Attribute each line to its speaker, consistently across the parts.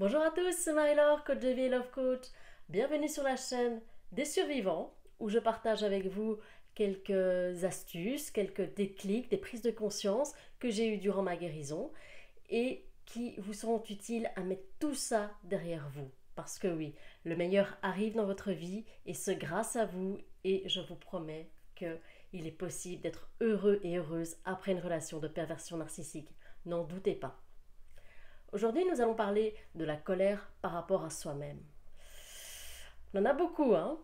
Speaker 1: Bonjour à tous, c'est Marie-Laure, coach de vie love coach. Bienvenue sur la chaîne des survivants où je partage avec vous quelques astuces, quelques déclics, des prises de conscience que j'ai eues durant ma guérison et qui vous seront utiles à mettre tout ça derrière vous. Parce que oui, le meilleur arrive dans votre vie et ce grâce à vous et je vous promets que il est possible d'être heureux et heureuse après une relation de perversion narcissique. N'en doutez pas. Aujourd'hui, nous allons parler de la colère par rapport à soi-même. On en a beaucoup, hein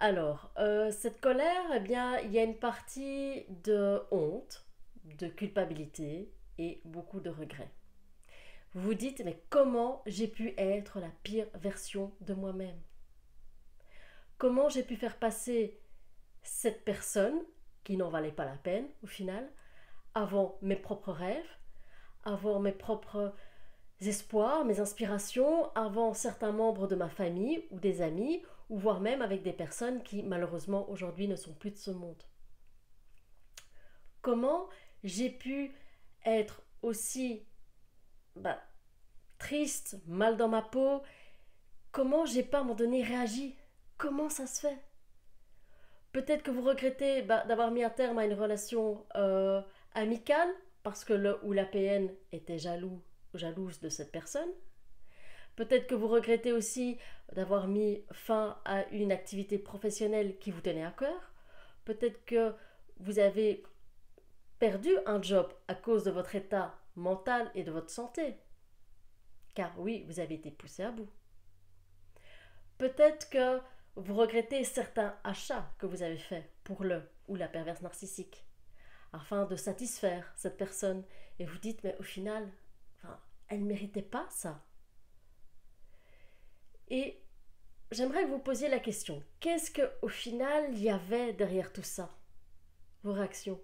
Speaker 1: Alors, euh, cette colère, eh bien, il y a une partie de honte, de culpabilité et beaucoup de regrets. Vous vous dites, mais comment j'ai pu être la pire version de moi-même? Comment j'ai pu faire passer cette personne, qui n'en valait pas la peine au final, avant mes propres rêves, avant mes propres espoirs, mes inspirations, avant certains membres de ma famille ou des amis, ou voire même avec des personnes qui malheureusement aujourd'hui ne sont plus de ce monde. Comment j'ai pu être aussi bah, triste, mal dans ma peau? Comment j'ai pas à un moment donné réagi? Comment ça se fait? Peut-être que vous regrettez bah, d'avoir mis un terme à une relation euh, amicale parce que le ou la PN était jaloux jalouse de cette personne. Peut-être que vous regrettez aussi d'avoir mis fin à une activité professionnelle qui vous tenait à cœur. Peut-être que vous avez perdu un job à cause de votre état mental et de votre santé. Car oui, vous avez été poussé à bout. Peut-être que vous regrettez certains achats que vous avez faits pour le ou la perverse narcissique afin de satisfaire cette personne et vous dites mais au final elle ne méritait pas ça. Et j'aimerais que vous posiez la question, qu'est-ce que au final il y avait derrière tout ça? Vos réactions?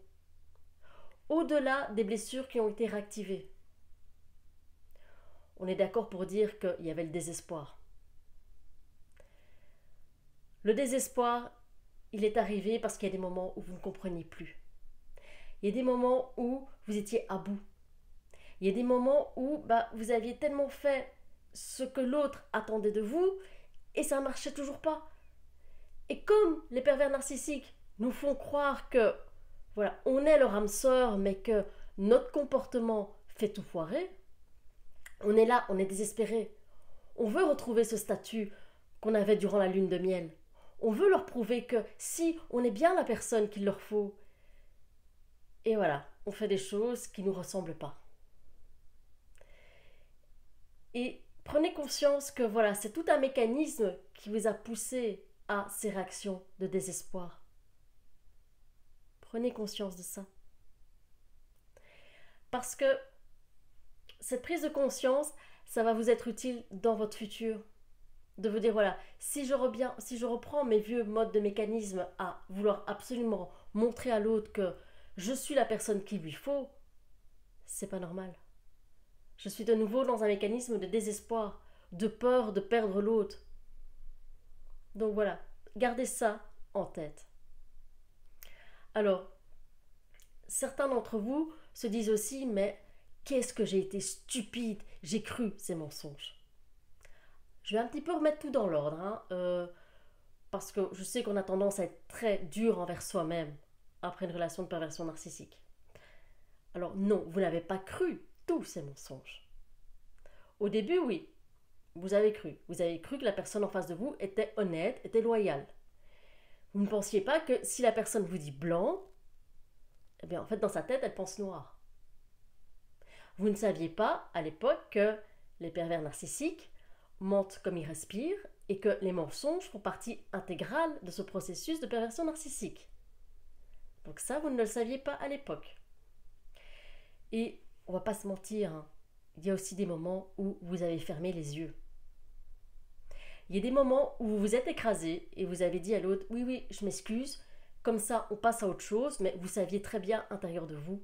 Speaker 1: Au-delà des blessures qui ont été réactivées. On est d'accord pour dire qu'il y avait le désespoir. Le désespoir, il est arrivé parce qu'il y a des moments où vous ne compreniez plus. Il y a des moments où vous étiez à bout. Il y a des moments où bah, vous aviez tellement fait ce que l'autre attendait de vous et ça ne marchait toujours pas. Et comme les pervers narcissiques nous font croire que voilà, on est leur âme sœur, mais que notre comportement fait tout foirer, on est là, on est désespéré. On veut retrouver ce statut qu'on avait durant la lune de miel. On veut leur prouver que si on est bien la personne qu'il leur faut. Et voilà, on fait des choses qui ne nous ressemblent pas. Et prenez conscience que voilà, c'est tout un mécanisme qui vous a poussé à ces réactions de désespoir. Prenez conscience de ça. Parce que cette prise de conscience, ça va vous être utile dans votre futur. De vous dire, voilà, si je, reviens, si je reprends mes vieux modes de mécanisme à vouloir absolument montrer à l'autre que je suis la personne qu'il lui faut, c'est pas normal. Je suis de nouveau dans un mécanisme de désespoir, de peur de perdre l'autre. Donc voilà, gardez ça en tête. Alors, certains d'entre vous se disent aussi, mais qu'est-ce que j'ai été stupide, j'ai cru ces mensonges. Je vais un petit peu remettre tout dans l'ordre, hein, euh, parce que je sais qu'on a tendance à être très dur envers soi-même après une relation de perversion narcissique. Alors non, vous n'avez pas cru tous ces mensonges. Au début, oui, vous avez cru. Vous avez cru que la personne en face de vous était honnête, était loyale. Vous ne pensiez pas que si la personne vous dit blanc, eh bien en fait dans sa tête elle pense noir. Vous ne saviez pas à l'époque que les pervers narcissiques mentent comme ils respirent et que les mensonges font partie intégrale de ce processus de perversion narcissique. Donc ça, vous ne le saviez pas à l'époque. Et on va pas se mentir, hein. il y a aussi des moments où vous avez fermé les yeux. Il y a des moments où vous vous êtes écrasé et vous avez dit à l'autre Oui, oui, je m'excuse, comme ça on passe à autre chose, mais vous saviez très bien intérieur de vous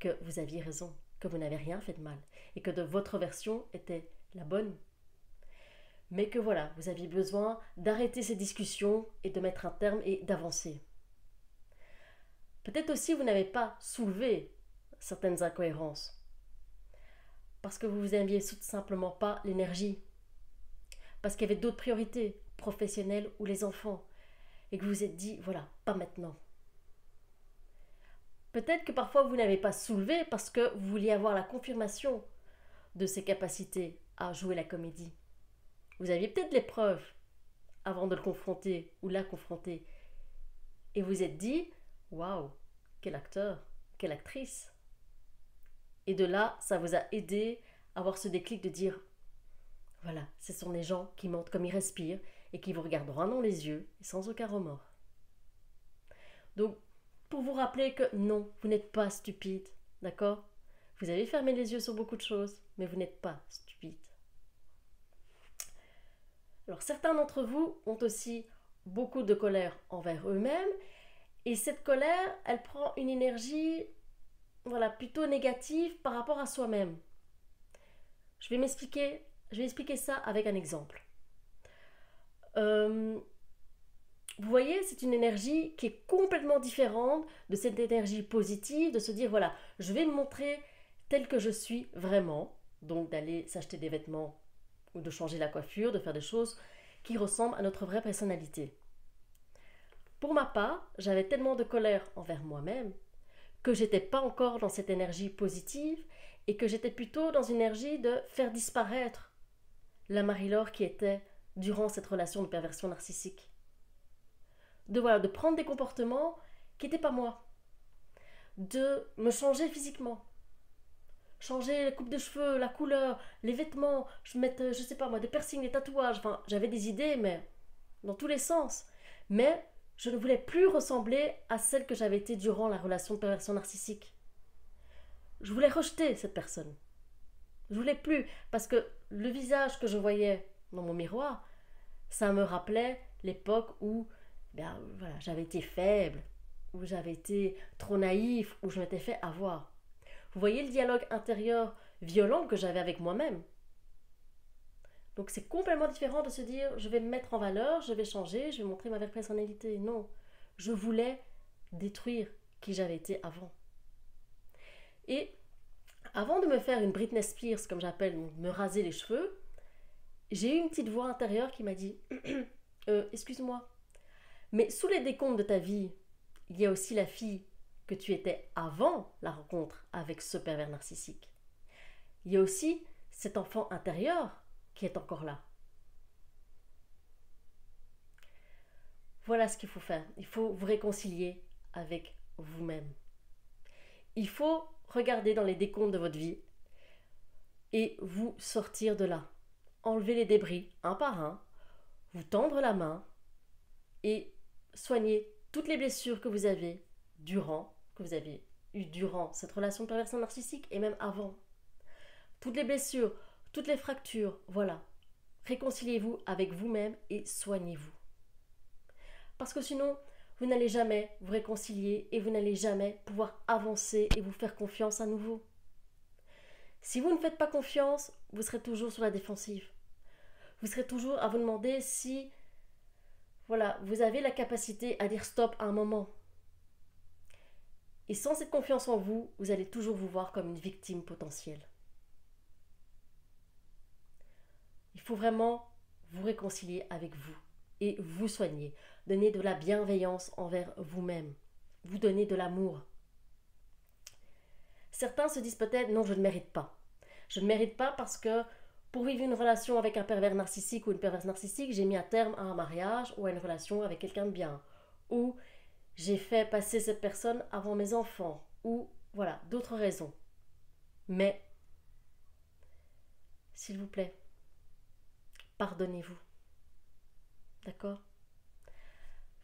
Speaker 1: que vous aviez raison, que vous n'avez rien fait de mal et que de votre version était la bonne. Mais que voilà, vous aviez besoin d'arrêter ces discussions et de mettre un terme et d'avancer. Peut-être aussi vous n'avez pas soulevé certaines incohérences. parce que vous aimiez tout simplement pas l'énergie, parce qu'il y avait d'autres priorités, professionnelles ou les enfants, et que vous vous êtes dit, voilà, pas maintenant. Peut-être que parfois vous n'avez pas soulevé parce que vous vouliez avoir la confirmation de ses capacités à jouer la comédie. Vous aviez peut-être les preuves avant de le confronter ou la confronter. Et vous êtes dit, waouh, quel acteur, quelle actrice. Et de là, ça vous a aidé à avoir ce déclic de dire, voilà, ce sont des gens qui mentent comme ils respirent et qui vous regarderont dans les yeux sans aucun remords. Donc, pour vous rappeler que non, vous n'êtes pas stupide, d'accord? Vous avez fermé les yeux sur beaucoup de choses, mais vous n'êtes pas stupide. Alors certains d'entre vous ont aussi beaucoup de colère envers eux-mêmes et cette colère, elle prend une énergie voilà, plutôt négative par rapport à soi-même. Je vais m'expliquer, je vais expliquer ça avec un exemple. Euh, vous voyez, c'est une énergie qui est complètement différente de cette énergie positive, de se dire voilà, je vais me montrer tel que je suis vraiment, donc d'aller s'acheter des vêtements ou de changer la coiffure, de faire des choses qui ressemblent à notre vraie personnalité. Pour ma part, j'avais tellement de colère envers moi-même que j'étais pas encore dans cette énergie positive et que j'étais plutôt dans une énergie de faire disparaître la Marie-Laure qui était durant cette relation de perversion narcissique. De voilà, de prendre des comportements qui n'étaient pas moi. De me changer physiquement, changer la coupe de cheveux, la couleur, les vêtements, je mettre, je sais pas moi, des piercings, des tatouages. Enfin, j'avais des idées, mais dans tous les sens. Mais je ne voulais plus ressembler à celle que j'avais été durant la relation de perversion narcissique. Je voulais rejeter cette personne. Je voulais plus, parce que le visage que je voyais dans mon miroir, ça me rappelait l'époque où ben, voilà, j'avais été faible, où j'avais été trop naïf, où je m'étais fait avoir. Vous voyez le dialogue intérieur violent que j'avais avec moi-même? Donc c'est complètement différent de se dire je vais me mettre en valeur, je vais changer, je vais montrer ma vraie personnalité. Non, je voulais détruire qui j'avais été avant. Et avant de me faire une Britney Spears, comme j'appelle, me raser les cheveux, j'ai eu une petite voix intérieure qui m'a dit euh, Excuse-moi, mais sous les décomptes de ta vie, il y a aussi la fille que tu étais avant la rencontre avec ce pervers narcissique. Il y a aussi cet enfant intérieur est encore là. Voilà ce qu'il faut faire. Il faut vous réconcilier avec vous-même. Il faut regarder dans les décomptes de votre vie et vous sortir de là. Enlever les débris un par un, vous tendre la main et soigner toutes les blessures que vous avez durant, que vous avez eu durant cette relation de perversion narcissique et même avant. Toutes les blessures, toutes les fractures, voilà. Réconciliez-vous avec vous-même et soignez-vous. Parce que sinon, vous n'allez jamais vous réconcilier et vous n'allez jamais pouvoir avancer et vous faire confiance à nouveau. Si vous ne faites pas confiance, vous serez toujours sur la défensive. Vous serez toujours à vous demander si voilà, vous avez la capacité à dire stop à un moment. Et sans cette confiance en vous, vous allez toujours vous voir comme une victime potentielle. Il faut vraiment vous réconcilier avec vous et vous soigner. Donner de la bienveillance envers vous-même. Vous donner de l'amour. Certains se disent peut-être non, je ne mérite pas. Je ne mérite pas parce que pour vivre une relation avec un pervers narcissique ou une perverse narcissique, j'ai mis à terme à un mariage ou à une relation avec quelqu'un de bien. Ou j'ai fait passer cette personne avant mes enfants. Ou voilà, d'autres raisons. Mais, s'il vous plaît, pardonnez-vous. D'accord?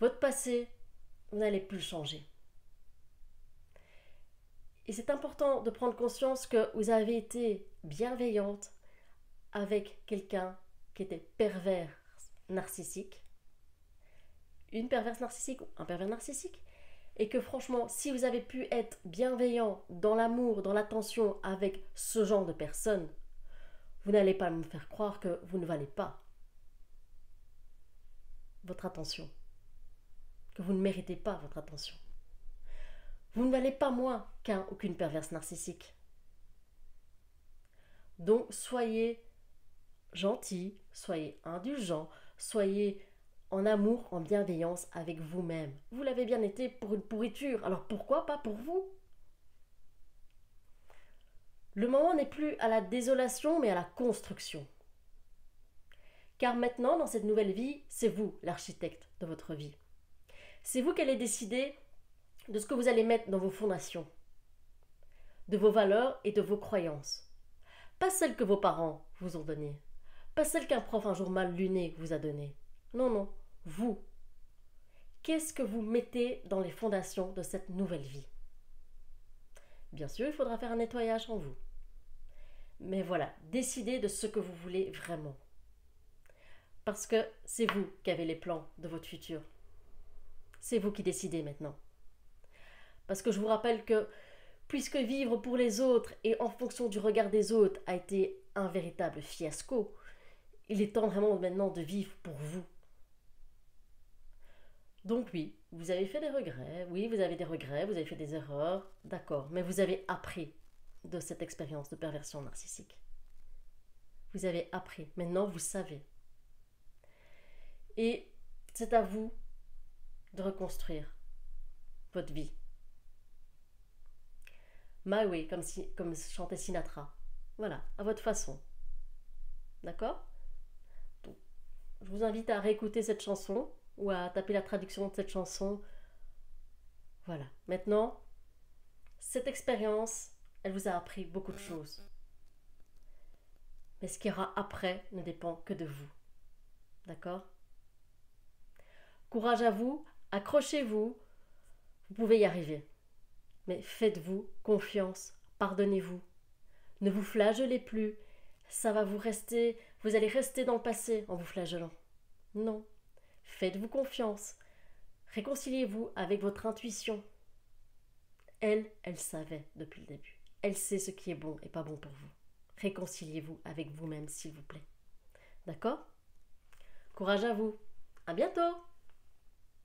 Speaker 1: Votre passé, vous n'allez plus changer. Et c'est important de prendre conscience que vous avez été bienveillante avec quelqu'un qui était pervers narcissique, une perverse narcissique ou un pervers narcissique, et que franchement, si vous avez pu être bienveillant dans l'amour, dans l'attention avec ce genre de personne, vous n'allez pas me faire croire que vous ne valez pas votre attention, que vous ne méritez pas votre attention. Vous ne valez pas moins qu'un ou qu'une perverse narcissique. Donc soyez gentil, soyez indulgent, soyez en amour, en bienveillance avec vous-même. Vous l'avez bien été pour une pourriture, alors pourquoi pas pour vous? Le moment n'est plus à la désolation, mais à la construction. Car maintenant, dans cette nouvelle vie, c'est vous l'architecte de votre vie. C'est vous qui allez décider de ce que vous allez mettre dans vos fondations, de vos valeurs et de vos croyances. Pas celles que vos parents vous ont données, pas celles qu'un prof un jour mal luné vous a données. Non, non, vous. Qu'est-ce que vous mettez dans les fondations de cette nouvelle vie? Bien sûr, il faudra faire un nettoyage en vous. Mais voilà, décidez de ce que vous voulez vraiment. Parce que c'est vous qui avez les plans de votre futur. C'est vous qui décidez maintenant. Parce que je vous rappelle que puisque vivre pour les autres et en fonction du regard des autres a été un véritable fiasco, il est temps vraiment maintenant de vivre pour vous. Donc oui, vous avez fait des regrets, oui, vous avez des regrets, vous avez fait des erreurs, d'accord, mais vous avez appris de cette expérience de perversion narcissique. Vous avez appris, maintenant vous savez. Et c'est à vous de reconstruire votre vie. My way, comme, comme chantait Sinatra. Voilà, à votre façon. D'accord? Je vous invite à réécouter cette chanson ou à taper la traduction de cette chanson. Voilà. Maintenant, cette expérience, elle vous a appris beaucoup de choses. Mais ce qui ira après ne dépend que de vous. D'accord? Courage à vous, accrochez-vous, vous pouvez y arriver. Mais faites-vous confiance, pardonnez-vous. Ne vous flagellez plus, ça va vous rester, vous allez rester dans le passé en vous flagellant. Non, faites-vous confiance. Réconciliez-vous avec votre intuition. Elle, elle savait depuis le début. Elle sait ce qui est bon et pas bon pour vous. Réconciliez-vous avec vous-même, s'il vous plaît. D'accord? Courage à vous. À bientôt